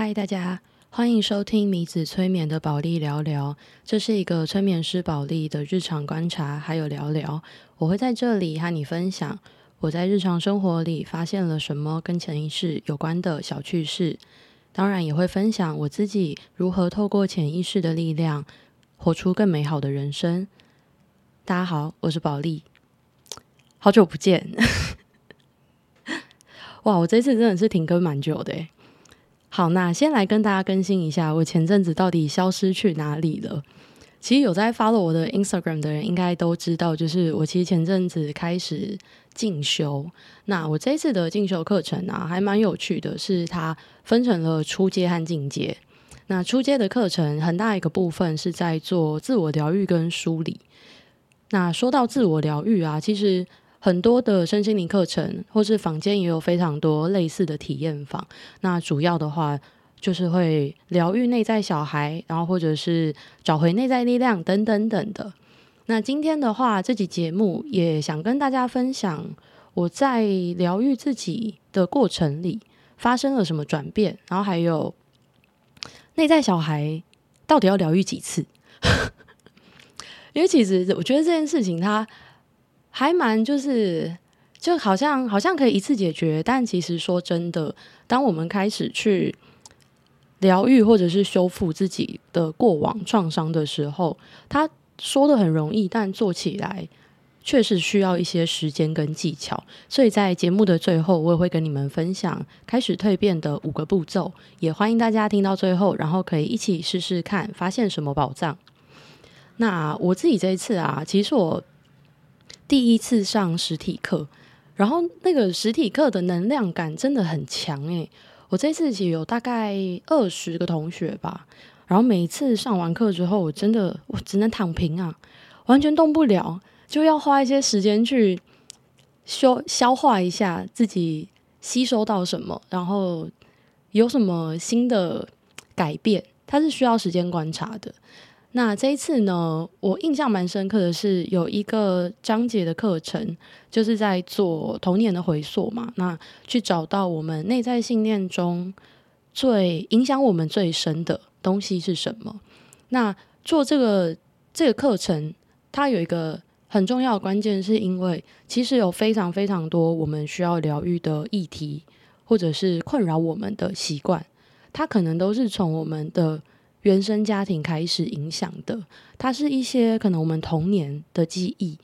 嗨，大家欢迎收听米子催眠的宝莉聊聊。这是一个催眠师宝莉的日常观察，还有聊聊。我会在这里和你分享我在日常生活里发现了什么跟潜意识有关的小趣事。当然，也会分享我自己如何透过潜意识的力量，活出更美好的人生。大家好，我是宝莉，好久不见。哇，我这次真的是停更蛮久的诶。好，那先来跟大家更新一下，我前阵子到底消失去哪里了？其实有在 follow 我的 Instagram 的人，应该都知道，就是我其实前阵子开始进修。那我这次的进修课程啊，还蛮有趣的，是它分成了初阶和进阶。那初阶的课程很大一个部分是在做自我疗愈跟梳理。那说到自我疗愈啊，其实。很多的身心灵课程，或是坊间也有非常多类似的体验坊。那主要的话，就是会疗愈内在小孩，然后或者是找回内在力量等等等的。那今天的话，这集节目也想跟大家分享我在疗愈自己的过程里发生了什么转变，然后还有内在小孩到底要疗愈几次？因为其实我觉得这件事情它。还蛮就是，就好像好像可以一次解决，但其实说真的，当我们开始去疗愈或者是修复自己的过往创伤的时候，他说的很容易，但做起来确实需要一些时间跟技巧。所以在节目的最后，我也会跟你们分享开始蜕变的五个步骤，也欢迎大家听到最后，然后可以一起试试看，发现什么宝藏。那我自己这一次啊，其实我。第一次上实体课，然后那个实体课的能量感真的很强诶，我这次其实有大概二十个同学吧，然后每次上完课之后，我真的我只能躺平啊，完全动不了，就要花一些时间去消消化一下自己吸收到什么，然后有什么新的改变，它是需要时间观察的。那这一次呢，我印象蛮深刻的是有一个章节的课程，就是在做童年的回溯嘛。那去找到我们内在信念中最影响我们最深的东西是什么？那做这个这个课程，它有一个很重要的关键，是因为其实有非常非常多我们需要疗愈的议题，或者是困扰我们的习惯，它可能都是从我们的。原生家庭开始影响的，它是一些可能我们童年的记忆，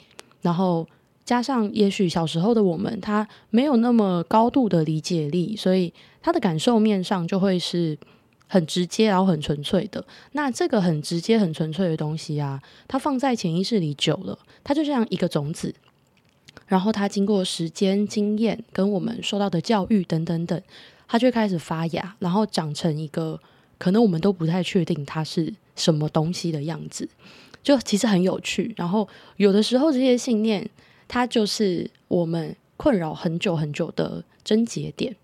然后加上也许小时候的我们，他没有那么高度的理解力，所以他的感受面上就会是很直接，然后很纯粹的。那这个很直接、很纯粹的东西啊，它放在潜意识里久了，它就像一个种子，然后它经过时间、经验跟我们受到的教育等等等，它就开始发芽，然后长成一个。可能我们都不太确定它是什么东西的样子，就其实很有趣。然后有的时候这些信念，它就是我们困扰很久很久的症结点。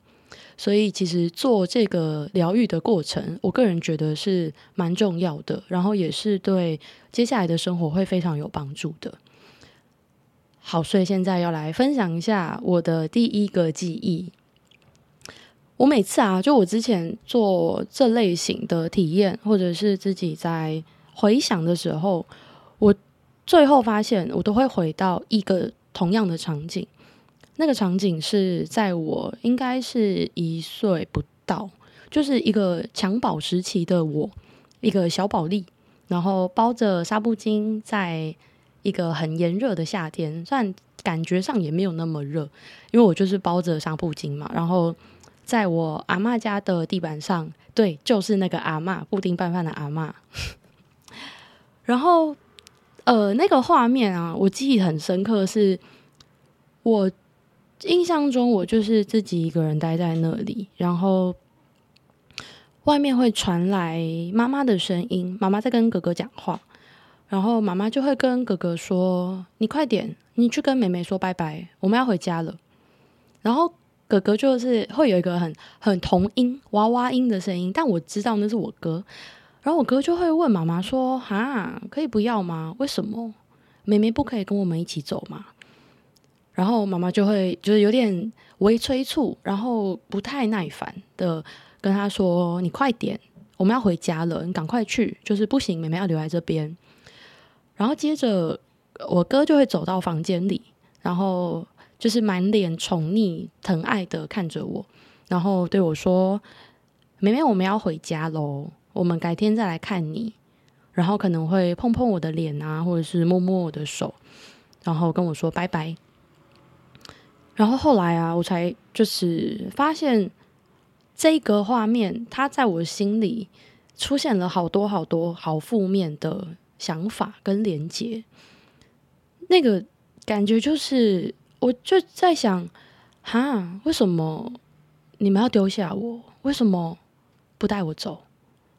所以其实做这个疗愈的过程，我个人觉得是蛮重要的，然后也是对接下来的生活会非常有帮助的。好，所以现在要来分享一下我的第一个记忆。我每次啊，就我之前做这类型的体验，或者是自己在回想的时候，我最后发现，我都会回到一个同样的场景。那个场景是在我应该是一岁不到，就是一个襁褓时期的我，一个小宝莉，然后包着纱布巾，在一个很炎热的夏天，虽然感觉上也没有那么热，因为我就是包着纱布巾嘛，然后。在我阿嬷家的地板上，对，就是那个阿嬷，布丁拌饭的阿嬷。然后，呃，那个画面啊，我记忆很深刻是，是我印象中我就是自己一个人待在那里，然后外面会传来妈妈的声音，妈妈在跟哥哥讲话，然后妈妈就会跟哥哥说：“你快点，你去跟妹妹说拜拜，我们要回家了。”然后。哥哥就是会有一个很很童音娃娃音的声音，但我知道那是我哥。然后我哥就会问妈妈说：“哈，可以不要吗？为什么妹妹不可以跟我们一起走吗？”然后妈妈就会就是有点微催促，然后不太耐烦的跟他说：“你快点，我们要回家了，你赶快去。”就是不行，妹妹要留在这边。然后接着我哥就会走到房间里，然后就是满脸宠溺、疼爱的看着我，然后对我说：“妹妹，我们要回家喽，我们改天再来看你。”然后可能会碰碰我的脸啊，或者是摸摸我的手，然后跟我说拜拜。然后后来啊，我才就是发现这个画面，它在我心里出现了好多好多好负面的想法跟连结。那个感觉就是，我就在想，哈，为什么你们要丢下我？为什么不带我走？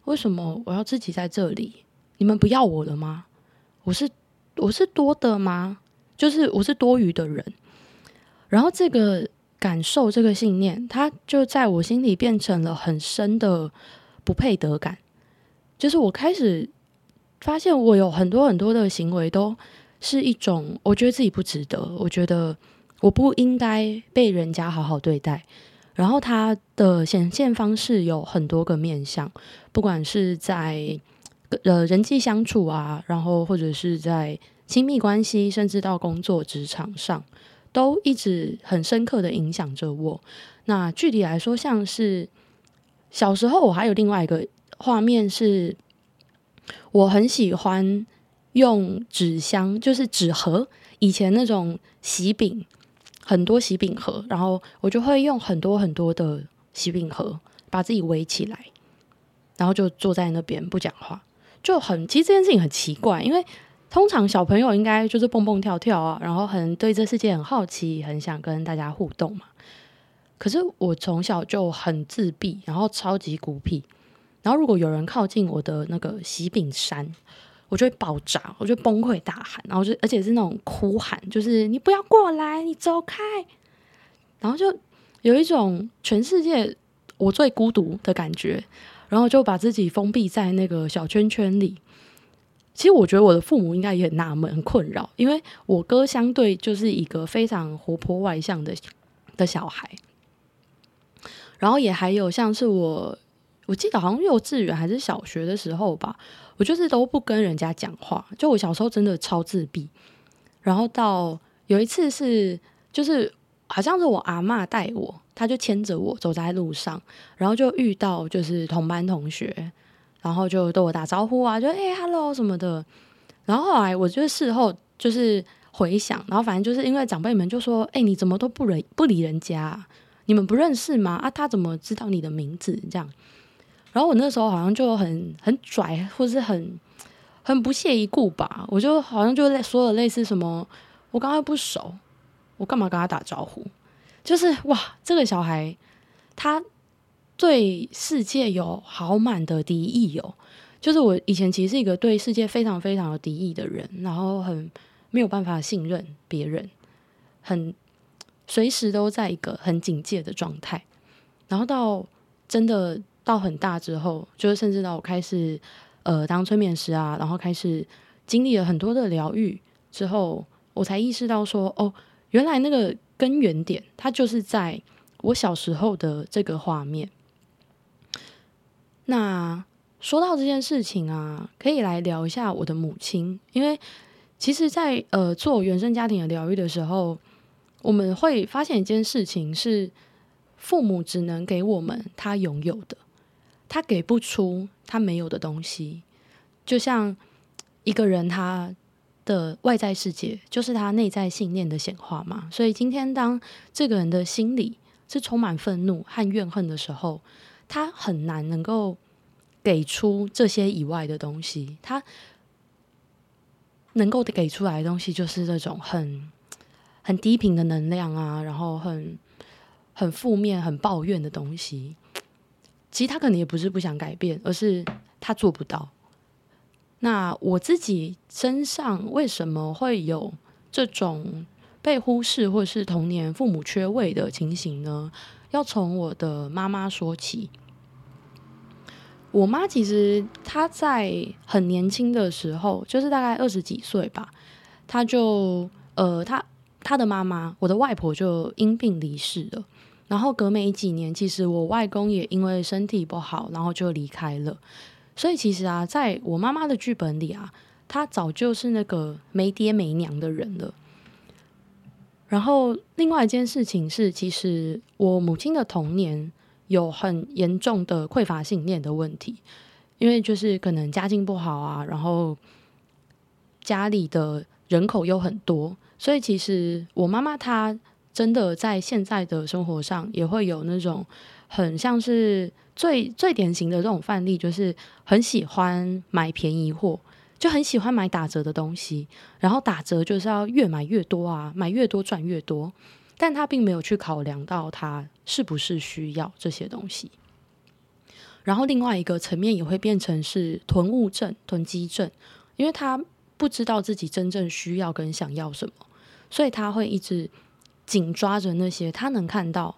为什么我要自己在这里？你们不要我了吗？我是我是多的吗？就是我是多余的人。然后这个感受，这个信念，它就在我心里变成了很深的不配得感。就是我开始发现，我有很多很多的行为都是一种，我觉得自己不值得，我觉得我不应该被人家好好对待。然后它的显现方式有很多个面向，不管是在。呃，人际相处啊，然后或者是在亲密关系，甚至到工作职场上，都一直很深刻的影响着我。那具体来说，像是小时候，我还有另外一个画面是，我很喜欢用纸箱，就是纸盒，以前那种喜饼，很多喜饼盒，然后我就会用很多很多的喜饼盒把自己围起来，然后就坐在那边不讲话。就很，其实这件事情很奇怪，因为通常小朋友应该就是蹦蹦跳跳啊，然后很对这世界很好奇，很想跟大家互动嘛。可是我从小就很自闭，然后超级孤僻，然后如果有人靠近我的那个喜饼山，我就会爆炸，我就崩溃大喊，然后就而且是那种哭喊，就是你不要过来，你走开，然后就有一种全世界我最孤独的感觉。然后就把自己封闭在那个小圈圈里。其实我觉得我的父母应该也很纳闷、很困扰，因为我哥相对就是一个非常活泼外向的的小孩。然后也还有像是我，我记得好像幼稚园还是小学的时候吧，我就是都不跟人家讲话。就我小时候真的超自闭。然后到有一次是，就是好像是我阿嬷带我。他就牵着我走在路上，然后就遇到就是同班同学，然后就对我打招呼啊，就哎哈喽什么的。然后后来我就事后就是回想，然后反正就是因为长辈们就说：“哎，你怎么都不理不理人家？你们不认识吗？啊，他怎么知道你的名字？”这样。然后我那时候好像就很很拽，或是很很不屑一顾吧。我就好像就说了类似什么：“我刚刚不熟，我干嘛跟他打招呼？”就是哇，这个小孩他对世界有好满的敌意哦。就是我以前其实是一个对世界非常非常有敌意的人，然后很没有办法信任别人，很随时都在一个很警戒的状态。然后到真的到很大之后，就是甚至到我开始呃当催眠师啊，然后开始经历了很多的疗愈之后，我才意识到说哦，原来那个。根源点，它就是在我小时候的这个画面。那说到这件事情啊，可以来聊一下我的母亲，因为其实在，在呃做原生家庭的疗愈的时候，我们会发现一件事情是，父母只能给我们他拥有的，他给不出他没有的东西，就像一个人他。的外在世界就是他内在信念的显化嘛，所以今天当这个人的心里是充满愤怒和怨恨的时候，他很难能够给出这些以外的东西。他能够给出来的东西就是这种很很低频的能量啊，然后很很负面、很抱怨的东西。其实他可能也不是不想改变，而是他做不到。那我自己身上为什么会有这种被忽视或是童年父母缺位的情形呢？要从我的妈妈说起。我妈其实她在很年轻的时候，就是大概二十几岁吧，她就呃，她她的妈妈，我的外婆就因病离世了。然后隔没几年，其实我外公也因为身体不好，然后就离开了。所以其实啊，在我妈妈的剧本里啊，她早就是那个没爹没娘的人了。然后另外一件事情是，其实我母亲的童年有很严重的匮乏信念的问题，因为就是可能家境不好啊，然后家里的人口又很多，所以其实我妈妈她真的在现在的生活上也会有那种很像是。最最典型的这种范例就是很喜欢买便宜货，就很喜欢买打折的东西，然后打折就是要越买越多啊，买越多赚越多，但他并没有去考量到他是不是需要这些东西。然后另外一个层面也会变成是囤物症、囤积症，因为他不知道自己真正需要跟想要什么，所以他会一直紧抓着那些他能看到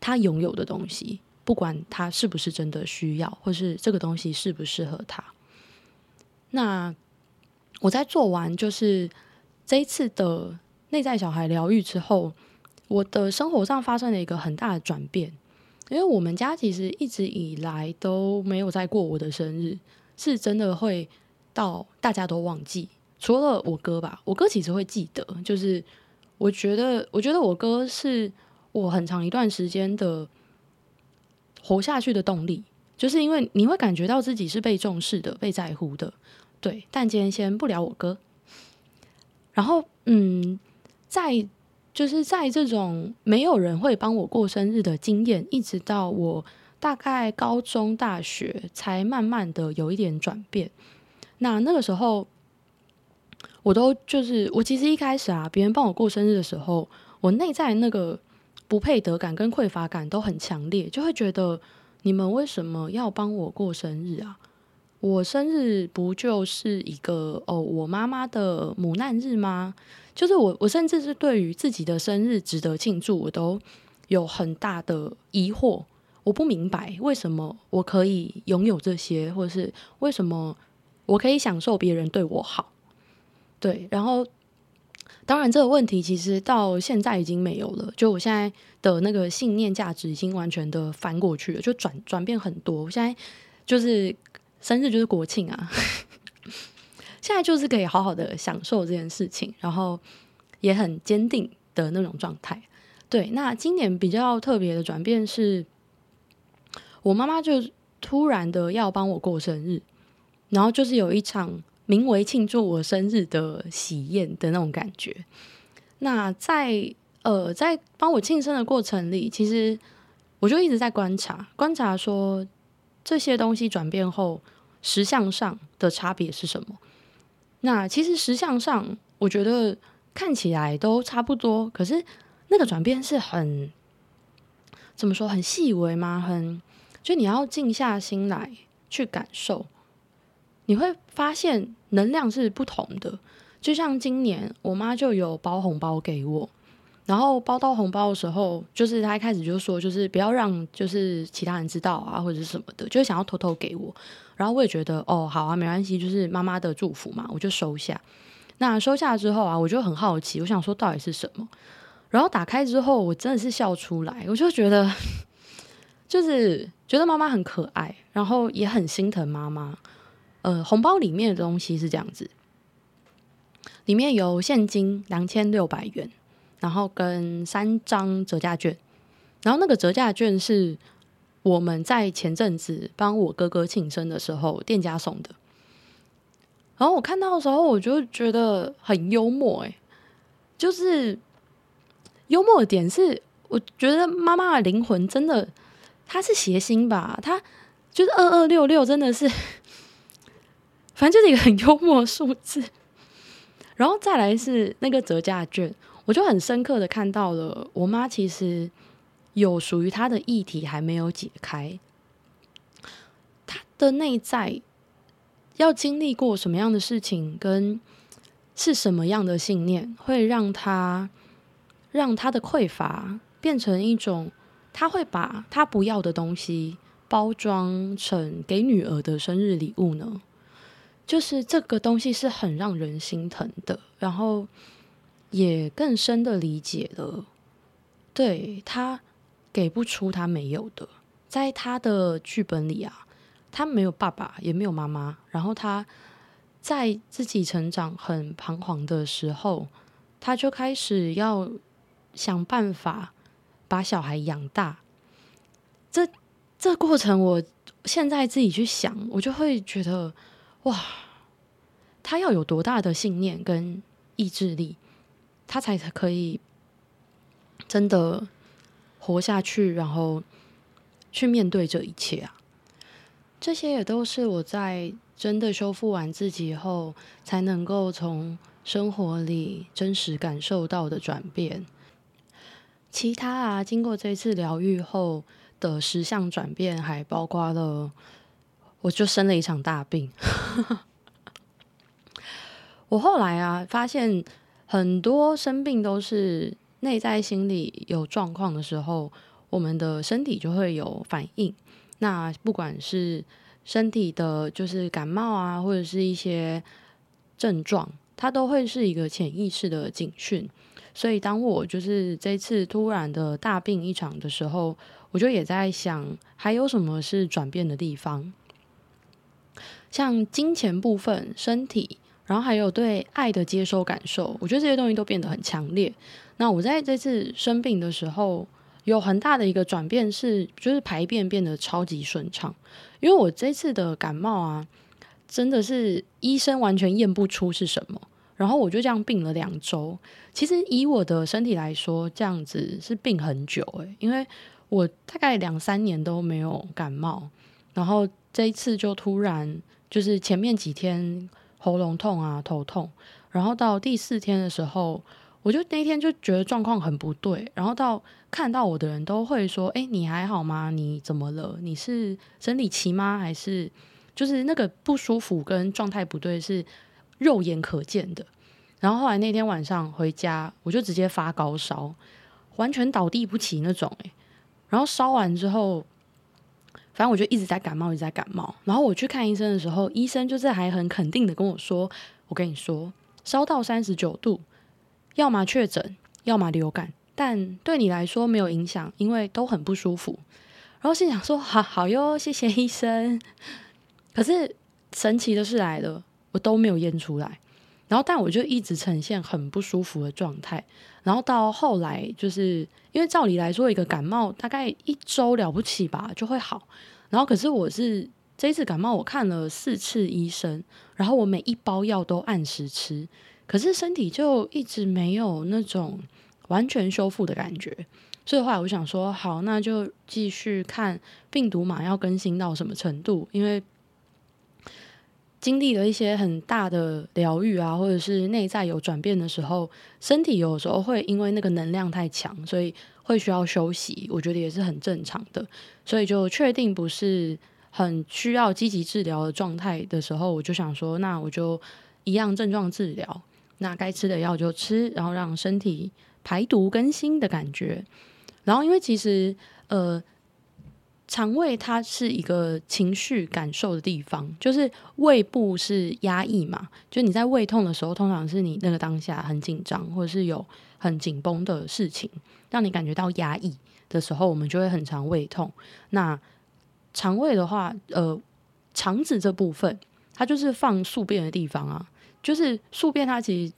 他拥有的东西。不管他是不是真的需要，或是这个东西适不适合他，那我在做完就是这一次的内在小孩疗愈之后，我的生活上发生了一个很大的转变。因为我们家其实一直以来都没有在过我的生日，是真的会到大家都忘记，除了我哥吧，我哥其实会记得。就是我觉得，我觉得我哥是我很长一段时间的。活下去的动力，就是因为你会感觉到自己是被重视的、被在乎的，对。但今天先不聊我哥。然后，嗯，在就是在这种没有人会帮我过生日的经验，一直到我大概高中、大学，才慢慢的有一点转变。那那个时候，我都就是我其实一开始啊，别人帮我过生日的时候，我内在那个。不配得感跟匮乏感都很强烈，就会觉得你们为什么要帮我过生日啊？我生日不就是一个哦，我妈妈的母难日吗？就是我，我甚至是对于自己的生日值得庆祝，我都有很大的疑惑。我不明白为什么我可以拥有这些，或者是为什么我可以享受别人对我好？对，然后。当然，这个问题其实到现在已经没有了。就我现在的那个信念价值已经完全的翻过去了，就转转变很多。我现在就是生日就是国庆啊，现在就是可以好好的享受这件事情，然后也很坚定的那种状态。对，那今年比较特别的转变是，我妈妈就突然的要帮我过生日，然后就是有一场。名为庆祝我生日的喜宴的那种感觉。那在呃，在帮我庆生的过程里，其实我就一直在观察，观察说这些东西转变后，实相上的差别是什么。那其实实相上，我觉得看起来都差不多，可是那个转变是很怎么说，很细微吗？很就你要静下心来去感受。你会发现能量是不同的，就像今年我妈就有包红包给我，然后包到红包的时候，就是她一开始就说，就是不要让就是其他人知道啊，或者什么的，就想要偷偷给我。然后我也觉得哦，好啊，没关系，就是妈妈的祝福嘛，我就收下。那收下之后啊，我就很好奇，我想说到底是什么？然后打开之后，我真的是笑出来，我就觉得 就是觉得妈妈很可爱，然后也很心疼妈妈。呃，红包里面的东西是这样子，里面有现金两千六百元，然后跟三张折价券，然后那个折价券是我们在前阵子帮我哥哥庆生的时候店家送的，然后我看到的时候我就觉得很幽默，哎，就是幽默的点是，我觉得妈妈的灵魂真的，她是谐星吧，她就是二二六六，真的是。反正就是一个很幽默的数字，然后再来是那个折价券，我就很深刻的看到了，我妈其实有属于她的议题还没有解开，她的内在要经历过什么样的事情，跟是什么样的信念，会让她让她的匮乏变成一种，她会把她不要的东西包装成给女儿的生日礼物呢？就是这个东西是很让人心疼的，然后也更深的理解了，对，他给不出他没有的，在他的剧本里啊，他没有爸爸，也没有妈妈，然后他在自己成长很彷徨的时候，他就开始要想办法把小孩养大。这这过程，我现在自己去想，我就会觉得，哇，他要有多大的信念跟意志力，他才可以真的活下去，然后去面对这一切啊！这些也都是我在真的修复完自己后，才能够从生活里真实感受到的转变。其他啊，经过这次疗愈后的十项转变，还包括了，我就生了一场大病。我后来啊，发现很多生病都是内在心理有状况的时候，我们的身体就会有反应。那不管是身体的，就是感冒啊，或者是一些症状，它都会是一个潜意识的警讯。所以，当我就是这次突然的大病一场的时候，我就也在想，还有什么是转变的地方？像金钱部分、身体，然后还有对爱的接收感受，我觉得这些东西都变得很强烈。那我在这次生病的时候，有很大的一个转变是，就是排便变得超级顺畅。因为我这次的感冒啊，真的是医生完全验不出是什么，然后我就这样病了两周。其实以我的身体来说，这样子是病很久诶，因为我大概两三年都没有感冒，然后这一次就突然就是前面几天喉咙痛啊、头痛，然后到第四天的时候。我就那天就觉得状况很不对，然后到看到我的人都会说：“哎，你还好吗？你怎么了？你是生理期吗？还是就是那个不舒服跟状态不对是肉眼可见的？”然后后来那天晚上回家，我就直接发高烧，完全倒地不起那种。哎，然后烧完之后，反正我就一直在感冒，一直在感冒。然后我去看医生的时候，医生就是还很肯定的跟我说：“我跟你说，烧到三十九度。”要么确诊，要么流感，但对你来说没有影响，因为都很不舒服。然后心想说：“好好哟，谢谢医生。”可是神奇的事来了，我都没有验出来。然后，但我就一直呈现很不舒服的状态。然后到后来，就是因为照理来说，一个感冒大概一周了不起吧就会好。然后，可是我是这一次感冒，我看了四次医生，然后我每一包药都按时吃。可是身体就一直没有那种完全修复的感觉，所以后来我想说，好，那就继续看病毒码要更新到什么程度，因为经历了一些很大的疗愈啊，或者是内在有转变的时候，身体有时候会因为那个能量太强，所以会需要休息，我觉得也是很正常的，所以就确定不是很需要积极治疗的状态的时候，我就想说，那我就一样症状治疗。那该吃的药就吃，然后让身体排毒更新的感觉。然后，因为其实呃，肠胃它是一个情绪感受的地方，就是胃部是压抑嘛。就你在胃痛的时候，通常是你那个当下很紧张，或者是有很紧绷的事情，让你感觉到压抑的时候，我们就会很常胃痛。那肠胃的话，呃，肠子这部分，它就是放宿便的地方啊。就是宿便，它其实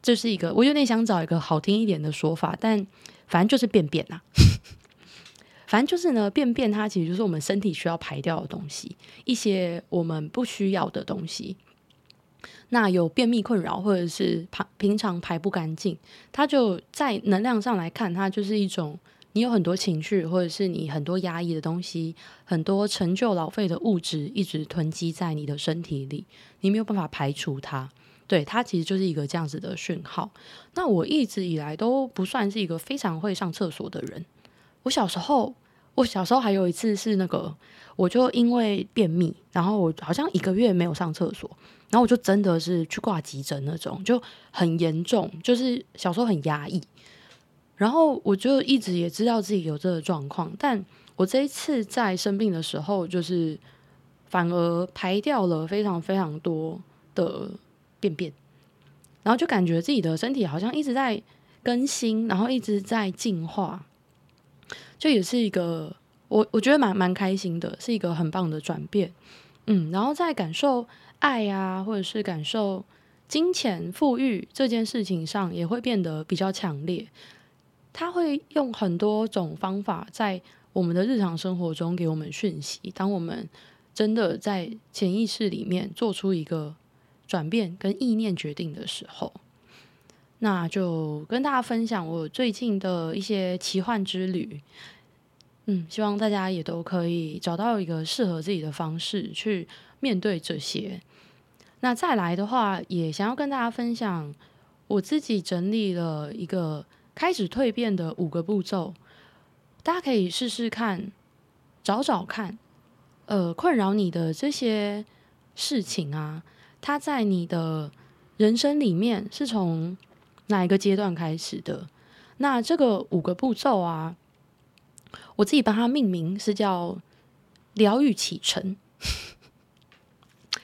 就是一个，我有点想找一个好听一点的说法，但反正就是便便呐。反正就是呢，便便它其实就是我们身体需要排掉的东西，一些我们不需要的东西。那有便秘困扰，或者是排平常排不干净，它就在能量上来看，它就是一种。你有很多情绪，或者是你很多压抑的东西，很多陈旧老废的物质一直囤积在你的身体里，你没有办法排除它。对，它其实就是一个这样子的讯号。那我一直以来都不算是一个非常会上厕所的人。我小时候，我小时候还有一次是那个，我就因为便秘，然后我好像一个月没有上厕所，然后我就真的是去挂急诊那种，就很严重，就是小时候很压抑。然后我就一直也知道自己有这个状况，但我这一次在生病的时候，就是反而排掉了非常非常多的便便，然后就感觉自己的身体好像一直在更新，然后一直在进化。就也是一个我我觉得蛮蛮开心的，是一个很棒的转变。嗯，然后在感受爱啊，或者是感受金钱富裕这件事情上，也会变得比较强烈。他会用很多种方法在我们的日常生活中给我们讯息。当我们真的在潜意识里面做出一个转变跟意念决定的时候，那就跟大家分享我最近的一些奇幻之旅。嗯，希望大家也都可以找到一个适合自己的方式去面对这些。那再来的话，也想要跟大家分享我自己整理了一个开始蜕变的五个步骤，大家可以试试看，找找看，呃，困扰你的这些事情啊，它在你的人生里面是从哪一个阶段开始的？那这个五个步骤啊。我自己帮它命名是叫“疗愈启程”，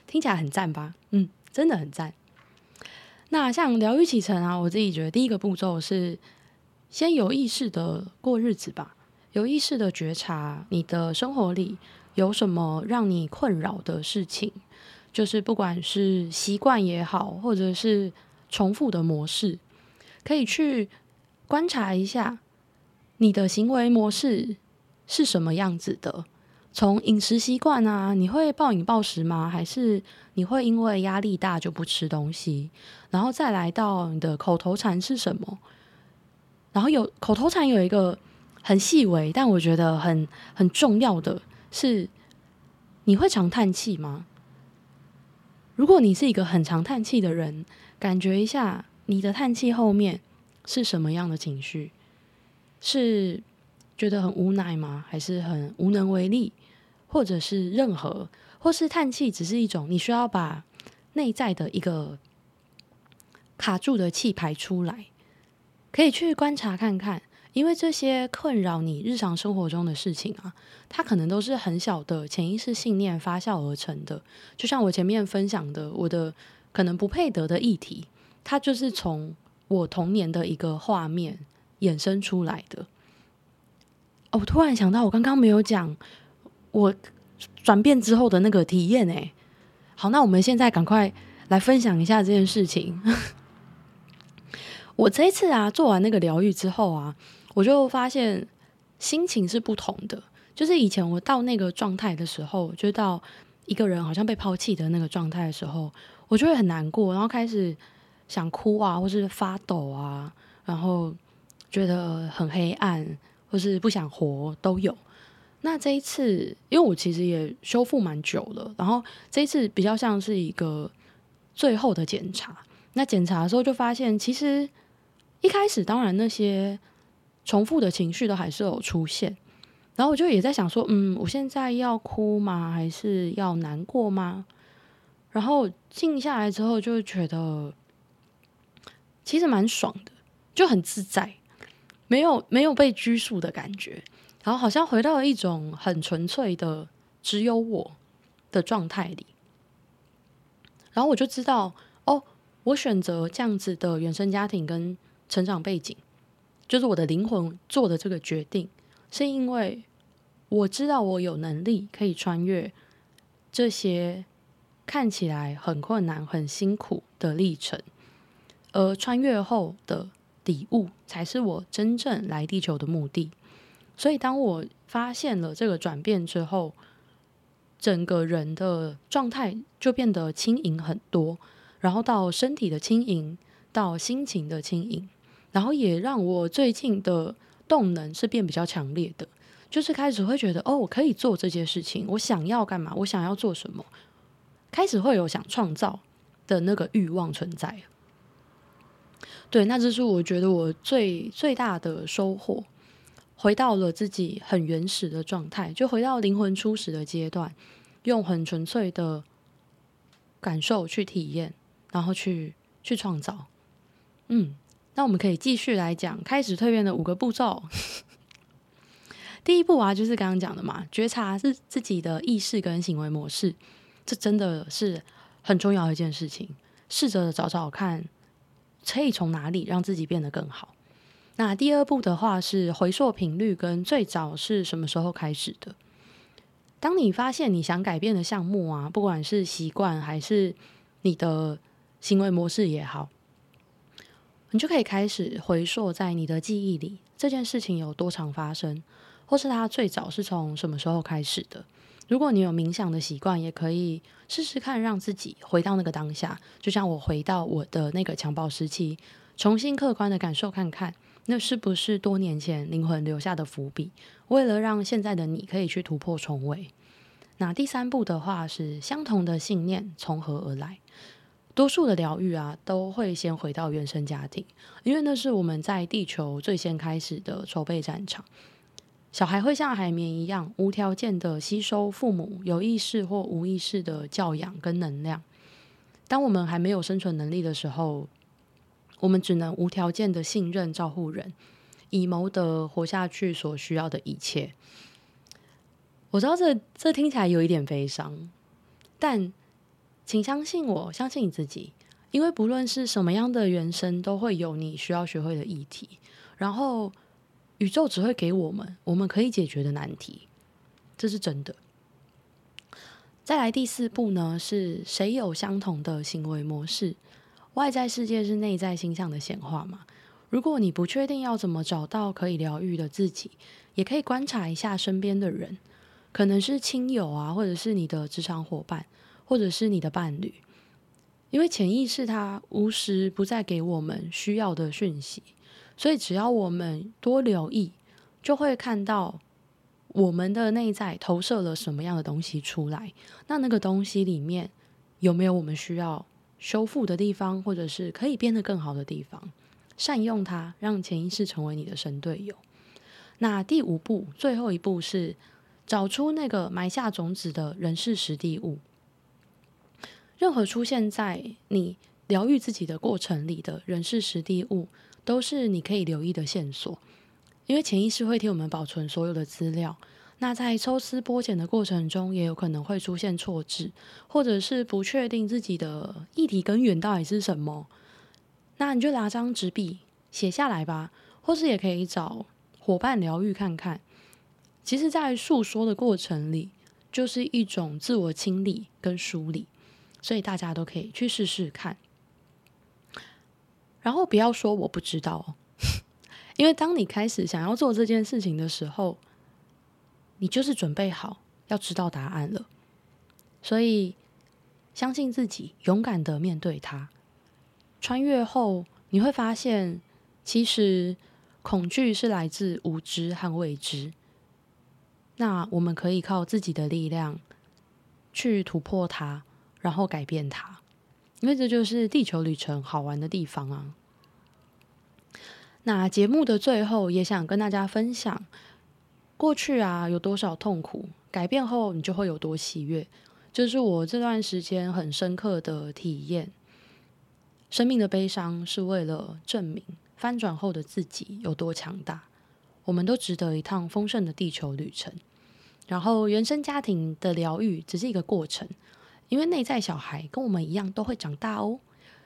听起来很赞吧？嗯，真的很赞。那像“疗愈启程”啊，我自己觉得第一个步骤是先有意识的过日子吧，有意识的觉察你的生活里有什么让你困扰的事情，就是不管是习惯也好，或者是重复的模式，可以去观察一下。你的行为模式是什么样子的？从饮食习惯啊，你会暴饮暴食吗？还是你会因为压力大就不吃东西？然后再来到你的口头禅是什么？然后有口头禅有一个很细微，但我觉得很很重要的是，你会常叹气吗？如果你是一个很常叹气的人，感觉一下你的叹气后面是什么样的情绪？是觉得很无奈吗？还是很无能为力？或者是任何，或是叹气，只是一种你需要把内在的一个卡住的气排出来，可以去观察看看。因为这些困扰你日常生活中的事情啊，它可能都是很小的潜意识信念发酵而成的。就像我前面分享的，我的可能不配得的议题，它就是从我童年的一个画面。衍生出来的。哦，我突然想到，我刚刚没有讲我转变之后的那个体验诶。好，那我们现在赶快来分享一下这件事情。我这一次啊，做完那个疗愈之后啊，我就发现心情是不同的。就是以前我到那个状态的时候，就到一个人好像被抛弃的那个状态的时候，我就会很难过，然后开始想哭啊，或是发抖啊，然后。觉得很黑暗，或是不想活都有。那这一次，因为我其实也修复蛮久了，然后这一次比较像是一个最后的检查。那检查的时候就发现，其实一开始当然那些重复的情绪都还是有出现。然后我就也在想说，嗯，我现在要哭吗？还是要难过吗？然后静下来之后，就觉得其实蛮爽的，就很自在。没有没有被拘束的感觉，然后好像回到了一种很纯粹的只有我的状态里，然后我就知道哦，我选择这样子的原生家庭跟成长背景，就是我的灵魂做的这个决定，是因为我知道我有能力可以穿越这些看起来很困难、很辛苦的历程，而穿越后的。礼物才是我真正来地球的目的。所以，当我发现了这个转变之后，整个人的状态就变得轻盈很多。然后到身体的轻盈，到心情的轻盈，然后也让我最近的动能是变比较强烈的。就是开始会觉得，哦，我可以做这件事情，我想要干嘛，我想要做什么，开始会有想创造的那个欲望存在。对，那这是我觉得我最最大的收获，回到了自己很原始的状态，就回到灵魂初始的阶段，用很纯粹的感受去体验，然后去去创造。嗯，那我们可以继续来讲开始蜕变的五个步骤。第一步啊，就是刚刚讲的嘛，觉察是自己的意识跟行为模式，这真的是很重要的一件事情。试着找找看。可以从哪里让自己变得更好？那第二步的话是回溯频率跟最早是什么时候开始的。当你发现你想改变的项目啊，不管是习惯还是你的行为模式也好，你就可以开始回溯在你的记忆里，这件事情有多常发生，或是它最早是从什么时候开始的。如果你有冥想的习惯，也可以试试看，让自己回到那个当下，就像我回到我的那个襁褓时期，重新客观的感受看看，那是不是多年前灵魂留下的伏笔？为了让现在的你可以去突破重围。那第三步的话是相同的信念从何而来？多数的疗愈啊，都会先回到原生家庭，因为那是我们在地球最先开始的筹备战场。小孩会像海绵一样无条件的吸收父母有意识或无意识的教养跟能量。当我们还没有生存能力的时候，我们只能无条件的信任照护人，以谋得活下去所需要的一切。我知道这这听起来有一点悲伤，但请相信我，相信你自己，因为不论是什么样的原生，都会有你需要学会的议题。然后。宇宙只会给我们我们可以解决的难题，这是真的。再来第四步呢，是谁有相同的行为模式？外在世界是内在形象的显化嘛。如果你不确定要怎么找到可以疗愈的自己，也可以观察一下身边的人，可能是亲友啊，或者是你的职场伙伴，或者是你的伴侣，因为潜意识它无时不在给我们需要的讯息。所以，只要我们多留意，就会看到我们的内在投射了什么样的东西出来。那那个东西里面有没有我们需要修复的地方，或者是可以变得更好的地方？善用它，让潜意识成为你的神队友。那第五步，最后一步是找出那个埋下种子的人事实地物。任何出现在你疗愈自己的过程里的人事实地物。都是你可以留意的线索，因为潜意识会替我们保存所有的资料。那在抽丝剥茧的过程中，也有可能会出现错置，或者是不确定自己的议题根源到底是什么。那你就拿张纸笔写下来吧，或是也可以找伙伴疗愈看看。其实，在诉说的过程里，就是一种自我清理跟梳理，所以大家都可以去试试看。然后不要说我不知道，因为当你开始想要做这件事情的时候，你就是准备好要知道答案了。所以相信自己，勇敢的面对它。穿越后，你会发现，其实恐惧是来自无知和未知。那我们可以靠自己的力量去突破它，然后改变它。因为这就是地球旅程好玩的地方啊！那节目的最后也想跟大家分享，过去啊有多少痛苦，改变后你就会有多喜悦，这，就是我这段时间很深刻的体验。生命的悲伤是为了证明翻转后的自己有多强大，我们都值得一趟丰盛的地球旅程。然后原生家庭的疗愈只是一个过程。因为内在小孩跟我们一样都会长大哦，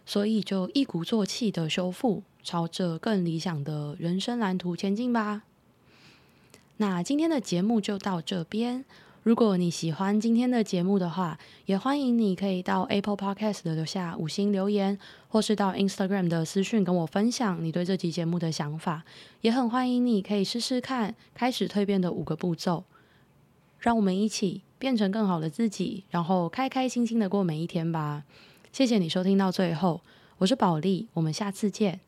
所以就一鼓作气的修复，朝着更理想的人生蓝图前进吧。那今天的节目就到这边。如果你喜欢今天的节目的话，也欢迎你可以到 Apple Podcast 的留下五星留言，或是到 Instagram 的私讯跟我分享你对这集节目的想法。也很欢迎你可以试试看开始蜕变的五个步骤，让我们一起。变成更好的自己，然后开开心心的过每一天吧。谢谢你收听到最后，我是宝莉，我们下次见。